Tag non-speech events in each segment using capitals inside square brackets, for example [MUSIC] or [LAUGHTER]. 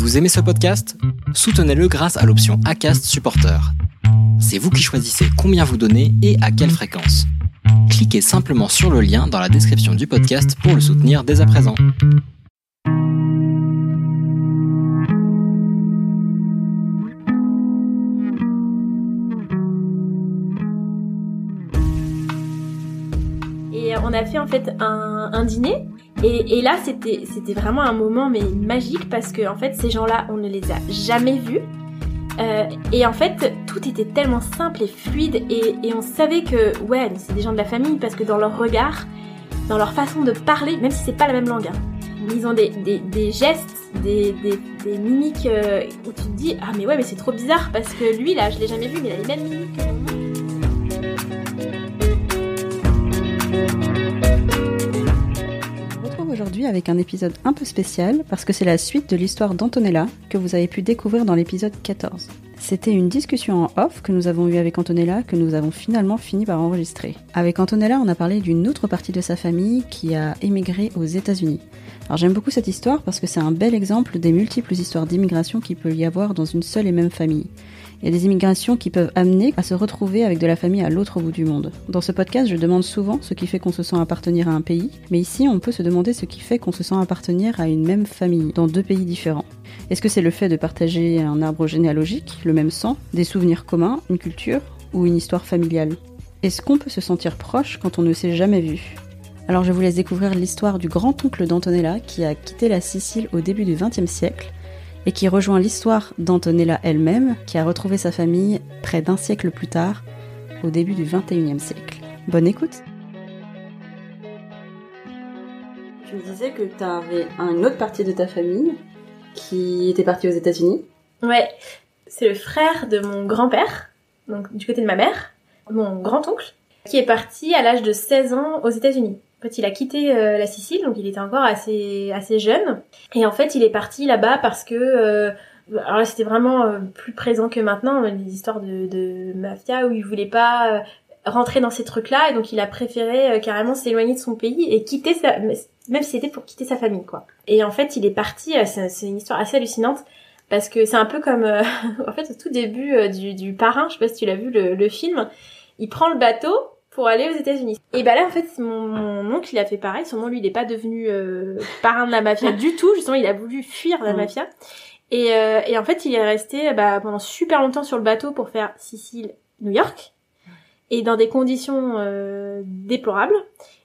Vous aimez ce podcast? Soutenez-le grâce à l'option ACAST Supporter. C'est vous qui choisissez combien vous donnez et à quelle fréquence. Cliquez simplement sur le lien dans la description du podcast pour le soutenir dès à présent. Et on a fait en fait un, dîner et, là, c'était vraiment un moment mais magique parce que en fait, ces gens-là, on ne les a jamais vus. Euh, et en fait, tout était tellement simple et fluide et, on savait que ouais, c'est des gens de la famille parce que dans leur regard, dans leur façon de parler, même si c'est pas la même langue, hein, ils ont des, gestes, des, mimiques euh, où tu te dis ah mais ouais mais c'est trop bizarre parce que lui là, je l'ai jamais vu, mais il a les mêmes mimiques. Avec un épisode un peu spécial parce que c'est la suite de l'histoire d'Antonella que vous avez pu découvrir dans l'épisode 14. C'était une discussion en off que nous avons eue avec Antonella que nous avons finalement fini par enregistrer. Avec Antonella, on a parlé d'une autre partie de sa famille qui a émigré aux États-Unis. Alors j'aime beaucoup cette histoire parce que c'est un bel exemple des multiples histoires d'immigration qu'il peut y avoir dans une seule et même famille. Il y a des immigrations qui peuvent amener à se retrouver avec de la famille à l'autre bout du monde. Dans ce podcast, je demande souvent ce qui fait qu'on se sent appartenir à un pays, mais ici, on peut se demander ce qui fait qu'on se sent appartenir à une même famille, dans deux pays différents. Est-ce que c'est le fait de partager un arbre généalogique, le même sang, des souvenirs communs, une culture, ou une histoire familiale? Est-ce qu'on peut se sentir proche quand on ne s'est jamais vu? Alors je vous laisse découvrir l'histoire du grand-oncle d'Antonella qui a quitté la Sicile au début du XXe siècle et qui rejoint l'histoire d'Antonella elle-même, qui a retrouvé sa famille près d'un siècle plus tard, au début du XXIe siècle. Bonne écoute Tu me disais que tu avais une autre partie de ta famille qui était partie aux États-Unis. Ouais, c'est le frère de mon grand-père, donc du côté de ma mère, mon grand-oncle, qui est parti à l'âge de 16 ans aux États-Unis. En fait, il a quitté euh, la Sicile, donc il était encore assez assez jeune. Et en fait, il est parti là-bas parce que euh, alors là, c'était vraiment euh, plus présent que maintenant, les histoires de, de mafia où il voulait pas euh, rentrer dans ces trucs-là, et donc il a préféré euh, carrément s'éloigner de son pays et quitter sa même si c'était pour quitter sa famille, quoi. Et en fait, il est parti. c'est c'est une histoire assez hallucinante parce que c'est un peu comme [LAUGHS] en fait au tout début du, du parrain. Je sais pas si tu l'as vu le, le film. Il prend le bateau pour aller aux États-Unis. Et bah là, en fait, mon, mon oncle, il a fait pareil. Nom, lui, il est pas devenu euh, parrain de la mafia [LAUGHS] du tout. Justement, il a voulu fuir la Mm. mafia. Et, euh, et en fait, il est resté bah, pendant super longtemps sur le bateau pour faire Sicile-New York. Et dans des conditions euh, déplorables.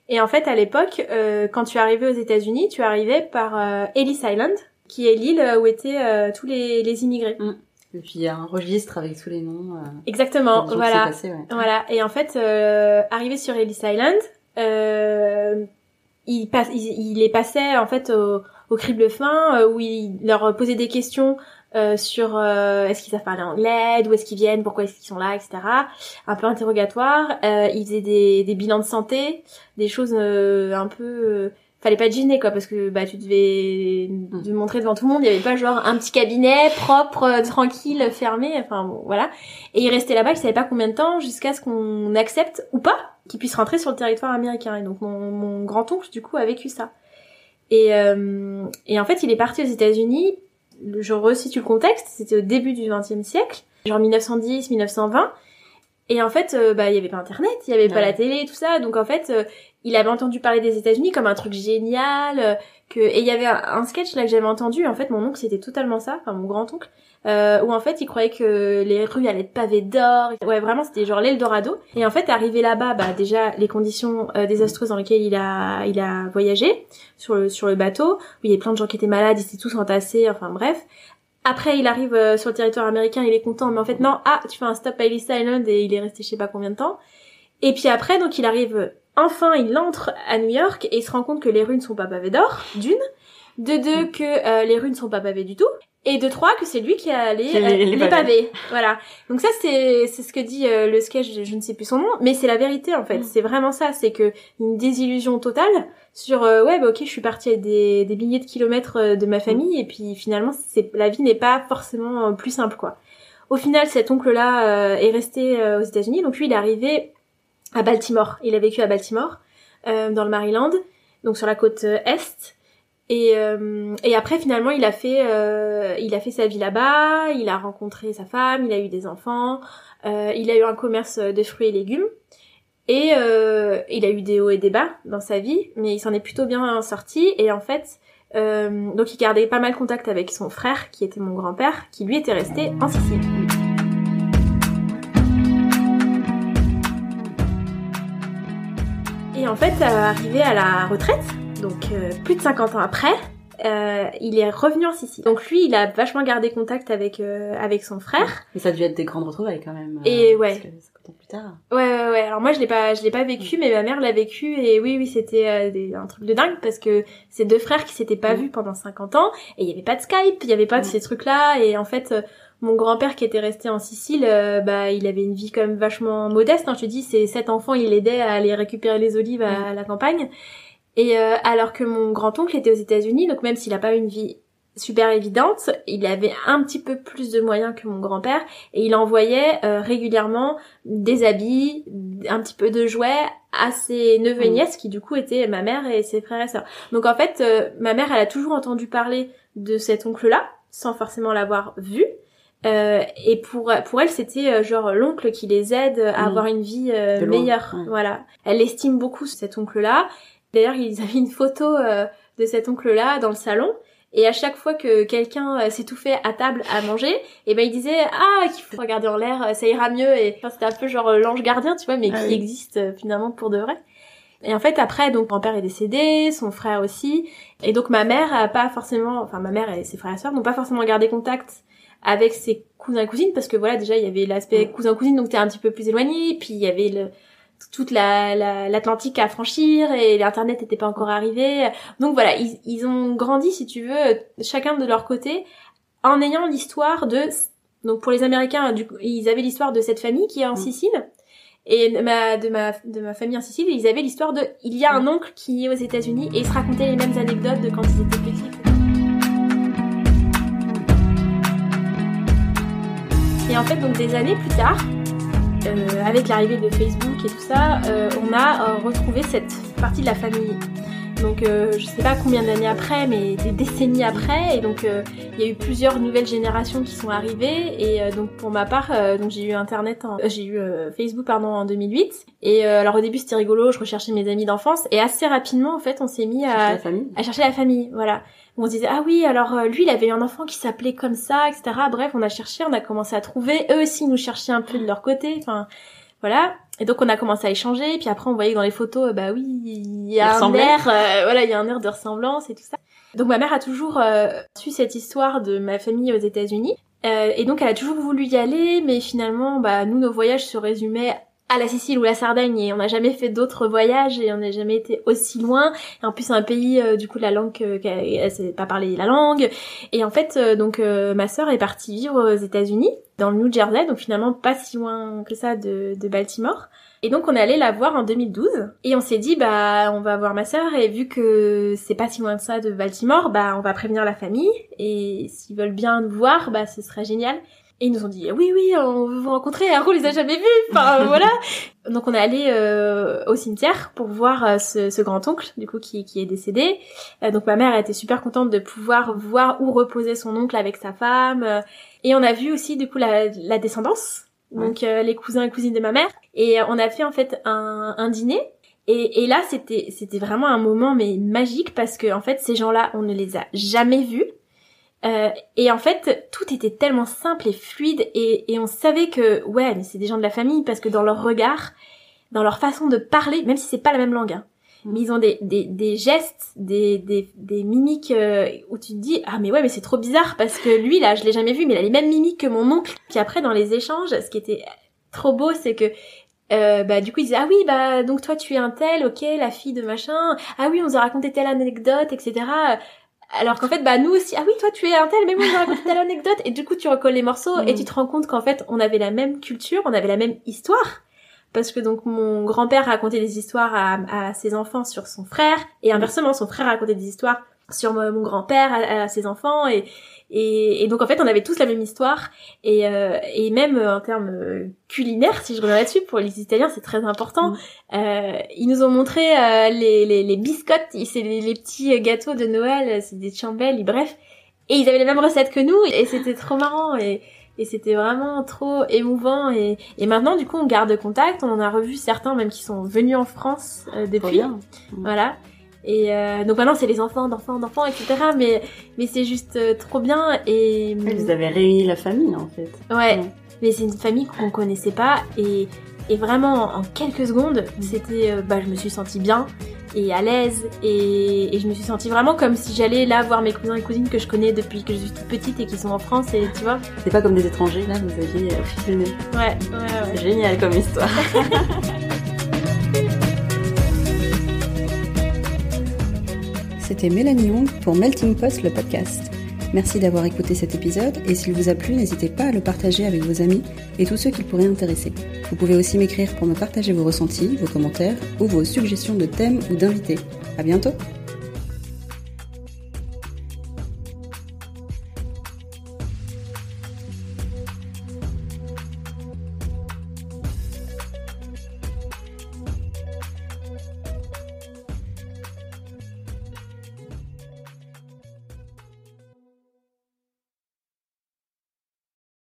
Et en fait, à l'époque, euh, quand tu arrivais aux États-Unis, tu arrivais par euh, Ellis Island, qui est l'île où étaient euh, tous les, les immigrés. Et puis il y a un registre avec tous les noms. euh, Exactement, voilà. s'est passé, ouais. Voilà, et en fait, euh, arrivé sur Ellis Island, euh, il, passe, il, il les passait en fait au, au crible fin euh, où il leur posait des questions euh, sur euh, est-ce qu'ils savent parler anglais, d'où est-ce qu'ils viennent, pourquoi est-ce qu'ils sont là, etc. Un peu interrogatoire. Euh, il faisait des, des bilans de santé, des choses euh, un peu... fallait pas te gêner quoi parce que bah tu devais te montrer devant tout le monde il y avait pas genre un petit cabinet propre euh, tranquille fermé enfin bon, voilà et il restait là-bas, il savait pas combien de temps, jusqu'à ce qu'on accepte ou pas qu'il puisse rentrer sur le territoire américain. Et donc mon, mon grand-oncle, du coup, a vécu ça. Et, euh, et en fait, il est parti aux États-Unis. Je resitue le contexte, c'était au début du XXe siècle, genre 1910, 1920. Et en fait, euh, bah, il y avait pas Internet, il y avait pas la télé, tout ça. Donc en fait, euh, il avait entendu parler des États-Unis comme un truc génial. euh, que et il y avait un, un sketch là que j'avais entendu. En fait, mon oncle, c'était totalement ça, enfin mon grand-oncle euh, où en fait il croyait que les rues allaient être pavées d'or. Ouais, vraiment c'était genre l'Eldorado. Et en fait arrivé là-bas, bah déjà les conditions désastreuses dans lesquelles il a il a voyagé sur le sur le bateau, où il y avait plein de gens qui étaient malades, ils étaient tous entassés, enfin bref. Après il arrive euh, sur le territoire américain, il est content, mais en fait non, ah tu fais un stop à Ellis Island et il est resté je sais pas combien de temps. Et puis après donc il arrive enfin il entre à New York et il se rend compte que les rues ne sont pas pavées d'or, d'une. De deux que euh, les rues ne sont pas pavées du tout. Et de trois que c'est lui qui a allé Qui a euh, les- les, les pavés. Voilà. Donc ça c'est c'est ce que dit euh, le sketch, je, je ne sais plus son nom, mais c'est la vérité en fait. Mm. C'est vraiment ça, c'est que une désillusion totale sur euh, ouais bah ok je suis partie à des des milliers de kilomètres de ma famille et puis finalement c'est la vie n'est pas forcément plus simple quoi. Au final cet oncle là est resté euh, aux États-Unis donc lui il est arrivé à Baltimore. Il a vécu à Baltimore euh, dans le Maryland donc sur la côte euh, est Et, euh, et après finalement il a fait euh, il a fait sa vie là-bas, il a rencontré sa femme, il a eu des enfants, euh, il a eu un commerce de fruits et légumes et euh, il a eu des hauts et des bas dans sa vie, mais il s'en est plutôt bien sorti et en fait euh, donc il gardait pas mal contact avec son frère qui était mon grand-père qui lui était resté en Sicile. Et en fait arrivé à la retraite donc euh, plus de 50 ans après, euh, il est revenu en Sicile. Donc lui, il a vachement gardé contact avec euh, avec son frère. Mais ça a dû être des grandes retrouvailles quand même. Et ouais. 50 ans plus tard. Ouais, ouais, ouais. Alors moi, je l'ai pas, je l'ai pas vécu, mais ma mère l'a vécu. Et oui, oui, c'était un truc de dingue parce que c'est deux frères qui s'étaient pas vus pendant 50 ans et il y avait pas de Skype, il y avait pas de ces trucs-là. Et en fait, mon grand-père qui était resté en Sicile, bah, il avait une vie quand même vachement modeste. Hein. Je te dis, ses sept enfants, il l'aidait à aller récupérer les olives à la campagne. Et euh, alors que mon grand-oncle était aux États-Unis, donc même s'il n'a pas eu une vie super évidente, il avait un petit peu plus de moyens que mon grand-père et il envoyait euh, régulièrement des habits, un petit peu de jouets à ses neveux et mmh. nièces qui du coup étaient ma mère et ses frères et sœurs. Donc en fait, euh, ma mère elle a toujours entendu parler de cet oncle-là sans forcément l'avoir vu. Euh, et pour pour elle, c'était genre l'oncle qui les aide à mmh. avoir une vie meilleure. Voilà. Elle estime beaucoup cet oncle-là D'ailleurs, ils [LAUGHS] avaient une photo euh, de cet oncle-là dans le salon. Et à chaque fois que quelqu'un euh, s'étouffait à table à manger, et eh ben il disait ah qu'il faut regarder en l'air, ça ira mieux. Et enfin, c'était un peu genre l'ange gardien, tu vois, mais ah qui existe euh, finalement pour de vrai. Et en fait après donc mon père est décédé, son frère aussi, et donc ma mère a pas forcément, enfin ma mère et ses frères et sœurs n'ont pas forcément gardé contact avec ses cousins et cousines parce que voilà déjà il y avait l'aspect cousin cousine donc t'es un petit peu plus éloigné, puis il y avait le toute l'Atlantique la, à franchir et l'internet n'était pas encore arrivé. Donc voilà, ils, ils, ont grandi, si tu veux, chacun de leur côté, en ayant l'histoire de. Donc pour les Américains, du ils avaient l'histoire de cette famille qui est en mm. Sicile. Et de ma, de ma, de ma famille en Sicile, ils avaient l'histoire de, il y a un oncle qui est aux États-Unis et ils se racontaient les mêmes anecdotes de quand ils étaient petits. Et en fait, donc des années plus tard, euh, avec l'arrivée de Facebook et tout ça, euh, on a euh, retrouvé cette partie de la famille. Donc je sais pas combien d'années après, mais des décennies après, et donc il y a eu plusieurs nouvelles générations qui sont arrivées. Et donc pour ma part, donc j'ai eu internet, j'ai eu Facebook pardon en 2008. Et alors au début c'était rigolo, je recherchais mes amis d'enfance, et assez rapidement en fait on s'est mis à, à chercher la famille, voilà on se disait ah oui alors euh, lui il avait un enfant qui s'appelait comme ça etc bref on a cherché on a commencé à trouver. Eux aussi nous cherchaient un peu de leur côté enfin voilà. Et donc on a commencé à échanger puis après on voyait dans les photos bah oui il y a un air euh, voilà il y a un air de ressemblance et tout ça. Donc ma mère a toujours euh, su cette histoire de ma famille aux États-Unis. Et donc elle a toujours voulu y aller mais finalement bah nous nos voyages se résumaient à la Sicile ou la Sardaigne et on n'a jamais fait d'autres voyages et on n'a jamais été aussi loin. Et en plus c'est un pays euh, du coup la langue euh, elle sait pas parler la langue. Et en fait euh, donc ma sœur est partie vivre aux États-Unis dans le New Jersey donc finalement pas si loin que ça de, de Baltimore. Et donc on est allé la voir en 2012 et on s'est dit bah on va voir ma sœur et vu que c'est pas si loin de ça de Baltimore bah on va prévenir la famille et s'ils veulent bien nous voir bah ce serait génial et ils nous ont dit oui oui on veut vous rencontrer. On les a jamais vus. Enfin [LAUGHS] voilà. Donc on est allé euh, au cimetière pour voir euh, ce, ce grand oncle du coup qui, qui est décédé. Euh, donc ma mère a été super contente de pouvoir voir où reposait son oncle avec sa femme. et on a vu aussi du coup la, la descendance. Donc les cousins et cousines de ma mère. Et on a fait en fait un, un dîner et, et, là, c'était c'était vraiment un moment mais magique parce que en fait, ces gens-là, on ne les a jamais vus. Euh, et en fait, tout était tellement simple et fluide et, et on savait que ouais, mais c'est des gens de la famille parce que dans leur regard, dans leur façon de parler, même si c'est pas la même langue, hein, mm. mais ils ont des, des, des gestes, des, des, des mimiques euh, où tu te dis ah mais ouais mais c'est trop bizarre parce que lui là je l'ai jamais vu mais il a les mêmes mimiques que mon oncle. Puis après dans les échanges, ce qui était trop beau c'est que euh, bah du coup il disait ah oui bah donc toi tu es un tel ok la fille de machin ah oui on nous a raconté telle anecdote etc alors qu'en fait, bah nous aussi, ah oui, toi tu es un tel, mais moi j'ai raconté telle anecdote, et du coup tu recolles les morceaux et mm. tu te rends compte qu'en fait on avait la même culture, on avait la même histoire, parce que donc mon grand-père racontait des histoires à, ses enfants sur son frère, et inversement son frère racontait des histoires sur mon grand-père à, ses enfants, et, Et, et, donc en fait, on avait tous la même histoire. Et, euh, et même en termes euh, culinaires, si je reviens là-dessus, pour les Italiens, c'est très important. Mm. Euh, ils nous ont montré euh, les, les, les biscottes, c'est les, les, petits gâteaux de Noël, c'est des ciambelles, bref. Et ils avaient les mêmes recettes que nous, et c'était trop marrant. Et, et c'était vraiment trop émouvant. Et, et maintenant, du coup, on garde contact. On en a revu certains même qui sont venus en France depuis. Mm. Voilà. Et euh, donc maintenant c'est les enfants d'enfants d'enfants etc. Mais mais c'est juste euh, trop bien et vous avez réuni la famille en fait. Ouais. Mais c'est une famille qu'on connaissait pas et et vraiment en quelques secondes c'était euh, bah je me suis sentie bien et à l'aise et, et je me suis sentie vraiment comme si j'allais là voir mes cousins et cousines que je connais depuis que je suis toute petite et qui sont en France et tu vois. C'est pas comme des étrangers là vous aviez fusionné. Ouais ouais ouais. C'est génial comme histoire. [LAUGHS] C'était Mélanie Young pour Melting Post le podcast. Merci d'avoir écouté cet épisode et s'il vous a plu, n'hésitez pas à le partager avec vos amis et tous ceux qui pourraient intéresser. Vous pouvez aussi m'écrire pour me partager vos ressentis, vos commentaires ou vos suggestions de thèmes ou d'invités. À bientôt!